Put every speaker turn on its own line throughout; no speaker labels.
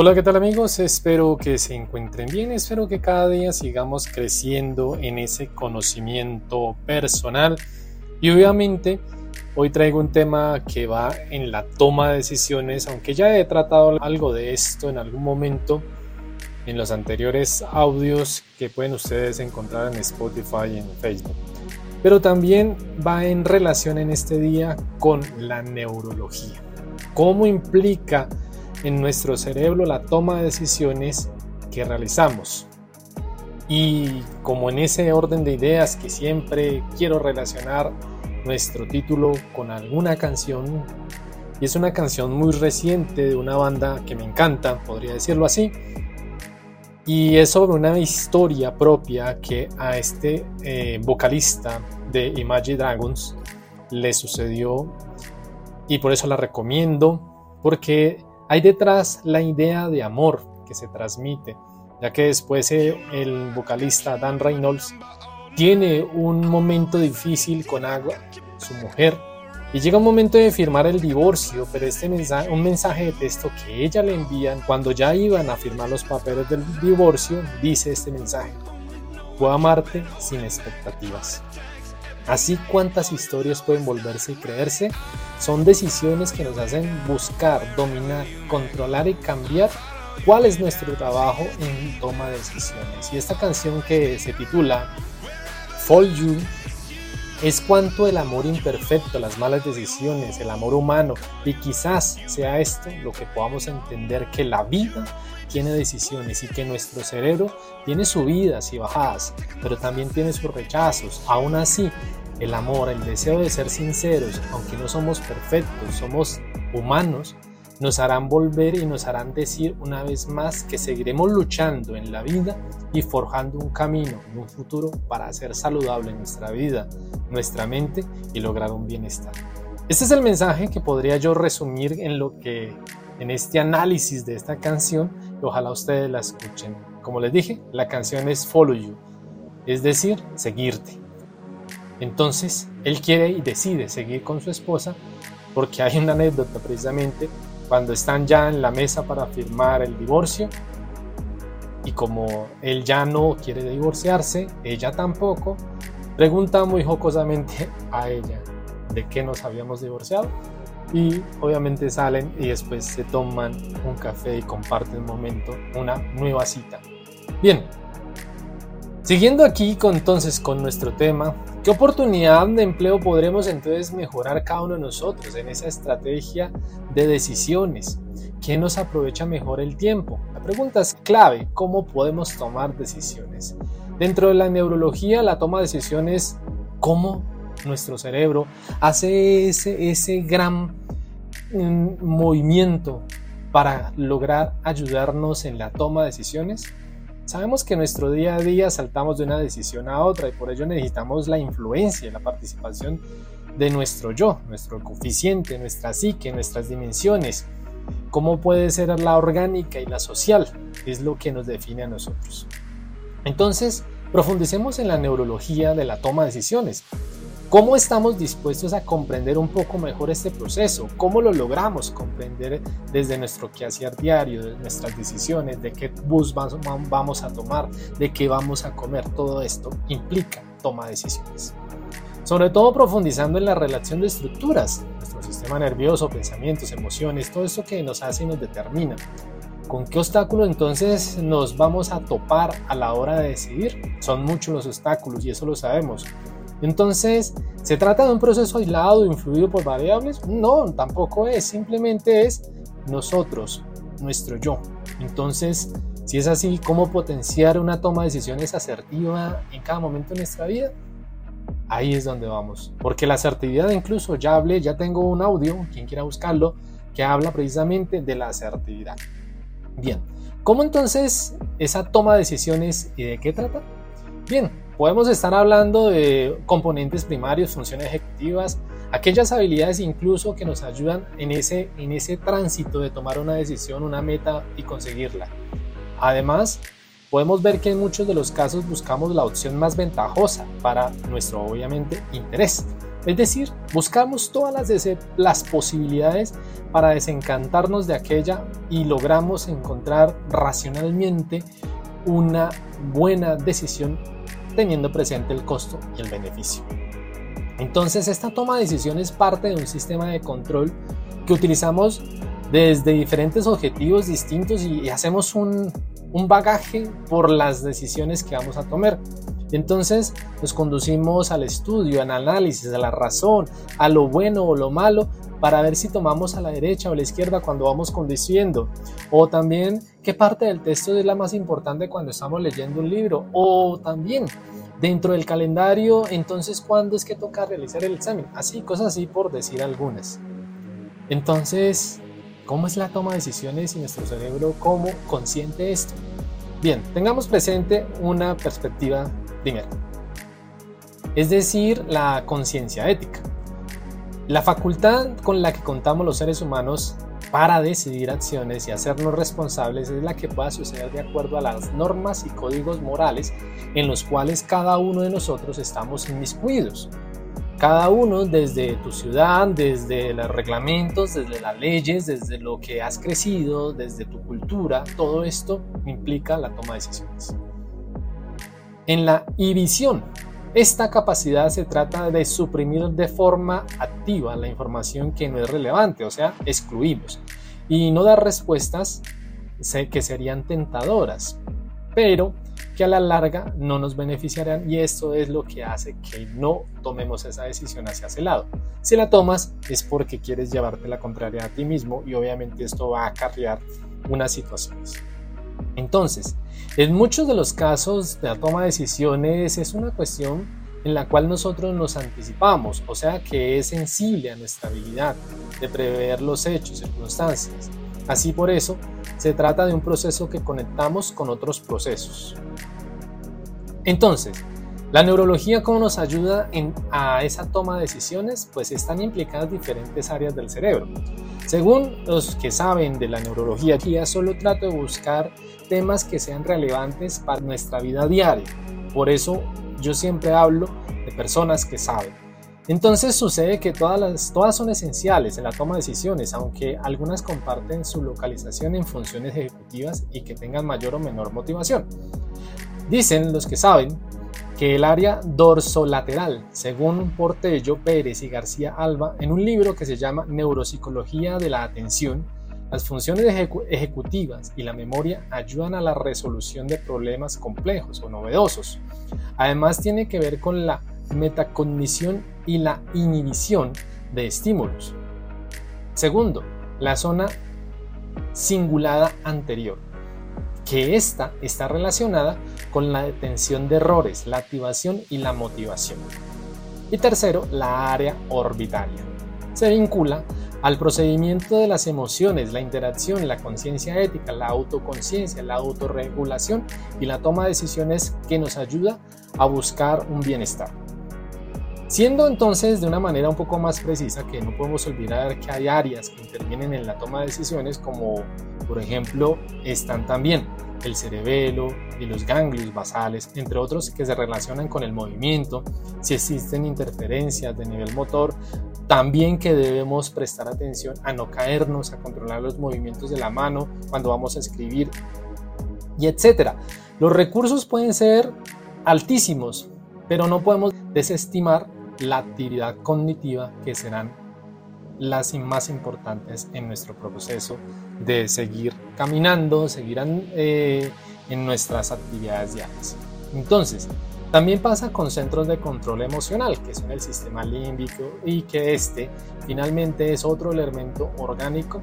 Hola, ¿qué tal amigos? Espero que se encuentren bien, espero que cada día sigamos creciendo en ese conocimiento personal y obviamente hoy traigo un tema que va en la toma de decisiones, aunque ya he tratado algo de esto en algún momento en los anteriores audios que pueden ustedes encontrar en Spotify y en Facebook. Pero también va en relación en este día con la neurología. ¿Cómo implica en nuestro cerebro la toma de decisiones que realizamos. Y como en ese orden de ideas que siempre quiero relacionar nuestro título con alguna canción, y es una canción muy reciente de una banda que me encanta, podría decirlo así, y es sobre una historia propia que a este eh, vocalista de Imagine Dragons le sucedió. Y por eso la recomiendo porque hay detrás la idea de amor que se transmite, ya que después eh, el vocalista Dan Reynolds tiene un momento difícil con Agua, su mujer, y llega un momento de firmar el divorcio, pero este mensaje, un mensaje de texto que ella le envían cuando ya iban a firmar los papeles del divorcio, dice este mensaje: Puedo amarte sin expectativas. Así cuántas historias pueden volverse y creerse, son decisiones que nos hacen buscar, dominar, controlar y cambiar cuál es nuestro trabajo en toma de decisiones. Y esta canción que se titula Fall You es cuanto el amor imperfecto, las malas decisiones, el amor humano y quizás sea esto lo que podamos entender que la vida tiene decisiones y que nuestro cerebro tiene subidas y bajadas, pero también tiene sus rechazos. Aún así, el amor, el deseo de ser sinceros, aunque no somos perfectos, somos humanos, nos harán volver y nos harán decir una vez más que seguiremos luchando en la vida y forjando un camino un futuro para hacer saludable nuestra vida, nuestra mente y lograr un bienestar. Este es el mensaje que podría yo resumir en lo que en este análisis de esta canción ojalá ustedes la escuchen. Como les dije, la canción es Follow You, es decir, seguirte. Entonces, él quiere y decide seguir con su esposa porque hay una anécdota precisamente cuando están ya en la mesa para firmar el divorcio y como él ya no quiere divorciarse, ella tampoco, pregunta muy jocosamente a ella de qué nos habíamos divorciado y obviamente salen y después se toman un café y comparten un momento, una nueva cita. Bien, siguiendo aquí con, entonces con nuestro tema, ¿qué oportunidad de empleo podremos entonces mejorar cada uno de nosotros en esa estrategia de decisiones? ¿Qué nos aprovecha mejor el tiempo? La pregunta es clave, ¿cómo podemos tomar decisiones? Dentro de la neurología, la toma de decisiones, ¿cómo nuestro cerebro hace ese, ese gran mm, movimiento para lograr ayudarnos en la toma de decisiones? Sabemos que nuestro día a día saltamos de una decisión a otra y por ello necesitamos la influencia y la participación de nuestro yo, nuestro coeficiente, nuestra psique, nuestras dimensiones. ¿Cómo puede ser la orgánica y la social? Es lo que nos define a nosotros. Entonces, profundicemos en la neurología de la toma de decisiones. ¿Cómo estamos dispuestos a comprender un poco mejor este proceso? ¿Cómo lo logramos comprender desde nuestro quehacer diario, de nuestras decisiones, de qué bus vamos a tomar, de qué vamos a comer? Todo esto implica toma de decisiones. Sobre todo profundizando en la relación de estructuras, nuestro sistema nervioso, pensamientos, emociones, todo eso que nos hace y nos determina. ¿Con qué obstáculo entonces nos vamos a topar a la hora de decidir? Son muchos los obstáculos y eso lo sabemos entonces, ¿se trata de un proceso aislado, influido por variables? No, tampoco es, simplemente es nosotros, nuestro yo. Entonces, si es así, ¿cómo potenciar una toma de decisiones asertiva en cada momento de nuestra vida? Ahí es donde vamos. Porque la asertividad, incluso ya hablé, ya tengo un audio, quien quiera buscarlo, que habla precisamente de la asertividad. Bien, ¿cómo entonces esa toma de decisiones y de qué trata? Bien, podemos estar hablando de componentes primarios, funciones ejecutivas, aquellas habilidades incluso que nos ayudan en ese, en ese tránsito de tomar una decisión, una meta y conseguirla. Además, podemos ver que en muchos de los casos buscamos la opción más ventajosa para nuestro obviamente interés. Es decir, buscamos todas las, las posibilidades para desencantarnos de aquella y logramos encontrar racionalmente una buena decisión teniendo presente el costo y el beneficio. Entonces esta toma de decisiones parte de un sistema de control que utilizamos desde diferentes objetivos distintos y, hacemos un, un bagaje por las decisiones que vamos a tomar. Entonces nos conducimos al estudio, al análisis, a la razón, a lo bueno o lo malo, para ver si tomamos a la derecha o a la izquierda cuando vamos conduciendo. O también qué parte del texto es la más importante cuando estamos leyendo un libro. O también dentro del calendario, entonces cuándo es que toca realizar el examen. Así, cosas así por decir algunas. Entonces, ¿cómo es la toma de decisiones y nuestro cerebro cómo consciente esto? Bien, tengamos presente una perspectiva primera, es decir, la conciencia ética. La facultad con la que contamos los seres humanos para decidir acciones y hacernos responsables es la que pueda suceder de acuerdo a las normas y códigos morales en los cuales cada uno de nosotros estamos inmiscuidos. Cada uno desde tu ciudad, desde los reglamentos, desde las leyes, desde lo que has crecido, desde tu cultura, todo esto implica la toma de decisiones. En la inhibición, esta capacidad se trata de suprimir de forma activa la información que no es relevante, o sea, excluimos, y no dar respuestas que serían tentadoras, pero que a la larga no nos beneficiarán y esto es lo que hace que no tomemos esa decisión hacia ese lado. Si la tomas es porque quieres llevarte la contraria a ti mismo y obviamente esto va a acarrear unas situaciones. Entonces, en muchos de los casos de la toma de decisiones es una cuestión en la cual nosotros nos anticipamos, o sea que es sensible a nuestra habilidad de prever los hechos, circunstancias. Así por eso, se trata de un proceso que conectamos con otros procesos. Entonces, la neurología, ¿cómo nos ayuda en, a esa toma de decisiones? Pues están implicadas diferentes áreas del cerebro. Según los que saben de la neurología, ya solo trato de buscar temas que sean relevantes para nuestra vida diaria. Por eso yo siempre hablo de personas que saben. Entonces sucede que todas, las, todas son esenciales en la toma de decisiones, aunque algunas comparten su localización en funciones ejecutivas y que tengan mayor o menor motivación. Dicen los que saben que el área dorsolateral, según Portello, Pérez y García Alba, en un libro que se llama Neuropsicología de la Atención, las funciones ejecutivas y la memoria ayudan a la resolución de problemas complejos o novedosos. Además tiene que ver con la metacognición y la inhibición de estímulos. Segundo, la zona cingulada anterior, que esta está relacionada con la detención de errores, la activación y la motivación. Y tercero, la área orbitaria. Se vincula al procedimiento de las emociones, la interacción, la conciencia ética, la autoconciencia, la autorregulación y la toma de decisiones que nos ayuda a buscar un bienestar. Siendo entonces de una manera un poco más precisa que no podemos olvidar que hay áreas que intervienen en la toma de decisiones como por ejemplo están también el cerebelo y los ganglios basales, entre otros que se relacionan con el movimiento, si existen interferencias de nivel motor, también que debemos prestar atención a no caernos, a controlar los movimientos de la mano cuando vamos a escribir y etcétera. Los recursos pueden ser altísimos, pero no podemos desestimar la actividad cognitiva que serán las más importantes en nuestro proceso de seguir caminando, seguir eh, en nuestras actividades diarias. Entonces, también pasa con centros de control emocional, que son el sistema límbico y que este finalmente es otro elemento orgánico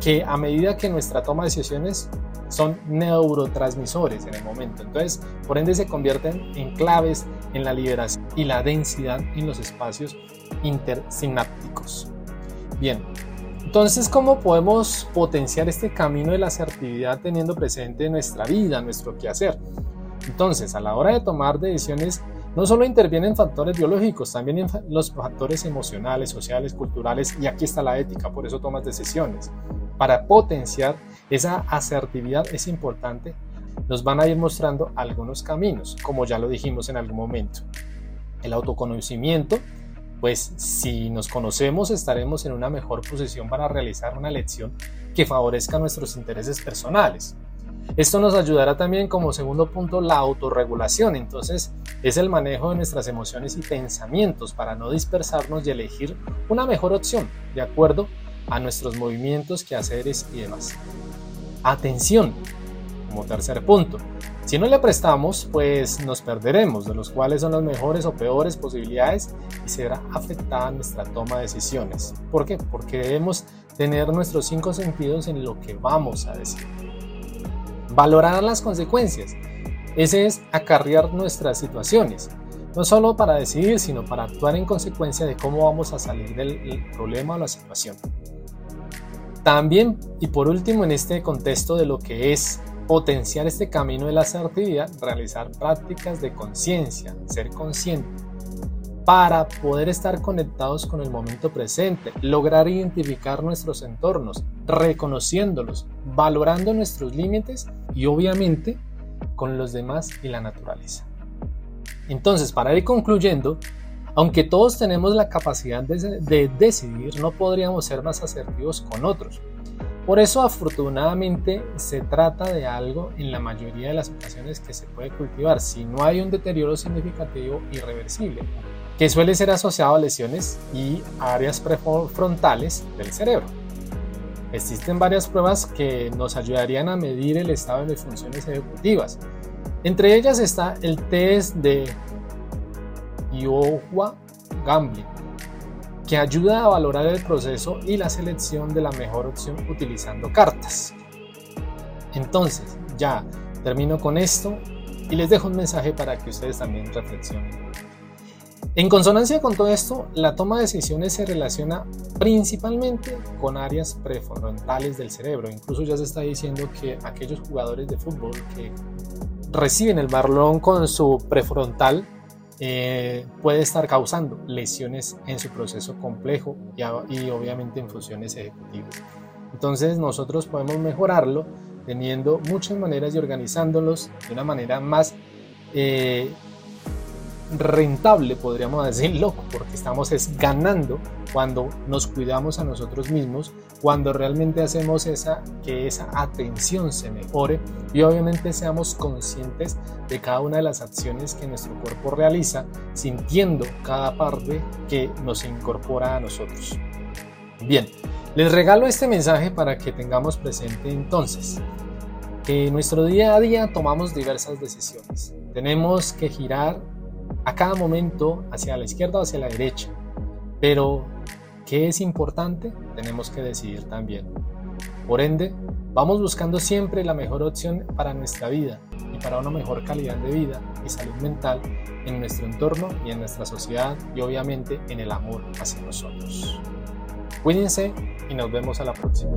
que a medida que nuestra toma de decisiones son neurotransmisores en el momento. Entonces, por ende se convierten en claves en la liberación y la densidad en los espacios intersinápticos. Bien, entonces, ¿cómo podemos potenciar este camino de la asertividad teniendo presente nuestra vida, nuestro quehacer? Entonces, a la hora de tomar decisiones, No solo intervienen factores biológicos, también los factores emocionales, sociales, culturales y aquí está la ética, por eso tomas decisiones. Para potenciar esa asertividad es importante, nos van a ir mostrando algunos caminos, como ya lo dijimos en algún momento. El autoconocimiento, pues si nos conocemos estaremos en una mejor posición para realizar una lección que favorezca nuestros intereses personales. Esto nos ayudará también como segundo punto la autorregulación, entonces es el manejo de nuestras emociones y pensamientos para no dispersarnos y elegir una mejor opción de acuerdo a nuestros movimientos, quehaceres y demás. Atención, como tercer punto. Si no le prestamos, pues nos perderemos de los cuales son las mejores o peores posibilidades y será afectada nuestra toma de decisiones. ¿Por qué? Porque debemos tener nuestros cinco sentidos en lo que vamos a decir. Valorar las consecuencias. Ese es acarrear nuestras situaciones, no solo para decidir, sino para actuar en consecuencia de cómo vamos a salir del problema o la situación. También, y por último, en este contexto de lo que es potenciar este camino de la asertividad, realizar prácticas de conciencia, ser consciente, para poder estar conectados con el momento presente, lograr identificar nuestros entornos, reconociéndolos, valorando nuestros límites y obviamente con los demás y la naturaleza. Entonces, para ir concluyendo, aunque todos tenemos la capacidad de, decidir, no podríamos ser más asertivos con otros. Por eso, afortunadamente, se trata de algo en la mayoría de las ocasiones que se puede cultivar si no hay un deterioro significativo irreversible, que suele ser asociado a lesiones y áreas prefrontales del cerebro. Existen varias pruebas que nos ayudarían a medir el estado de funciones ejecutivas. Entre ellas está el test de Iowa Gambling, que ayuda a valorar el proceso y la selección de la mejor opción utilizando cartas. Entonces, ya termino con esto y les dejo un mensaje para que ustedes también reflexionen. En consonancia con todo esto, la toma de decisiones se relaciona principalmente con áreas prefrontales del cerebro. Incluso ya se está diciendo que aquellos jugadores de fútbol que reciben el balón con su prefrontal eh, puede estar causando lesiones en su proceso complejo y, obviamente en funciones ejecutivas. Entonces nosotros podemos mejorarlo teniendo muchas maneras y organizándolos de una manera más eh, rentable, podríamos decirlo, porque estamos es ganando cuando nos cuidamos a nosotros mismos, cuando realmente hacemos esa, que esa atención se mejore y obviamente seamos conscientes de cada una de las acciones que nuestro cuerpo realiza, sintiendo cada parte que nos incorpora a nosotros. Bien, les regalo este mensaje para que tengamos presente entonces que en nuestro día a día tomamos diversas decisiones. Tenemos que girar a cada momento hacia la izquierda o hacia la derecha. Pero, ¿qué es importante? Tenemos que decidir también. Por ende, vamos buscando siempre la mejor opción para nuestra vida y para una mejor calidad de vida y salud mental en nuestro entorno y en nuestra sociedad y obviamente en el amor hacia nosotros. Cuídense y nos vemos a la próxima.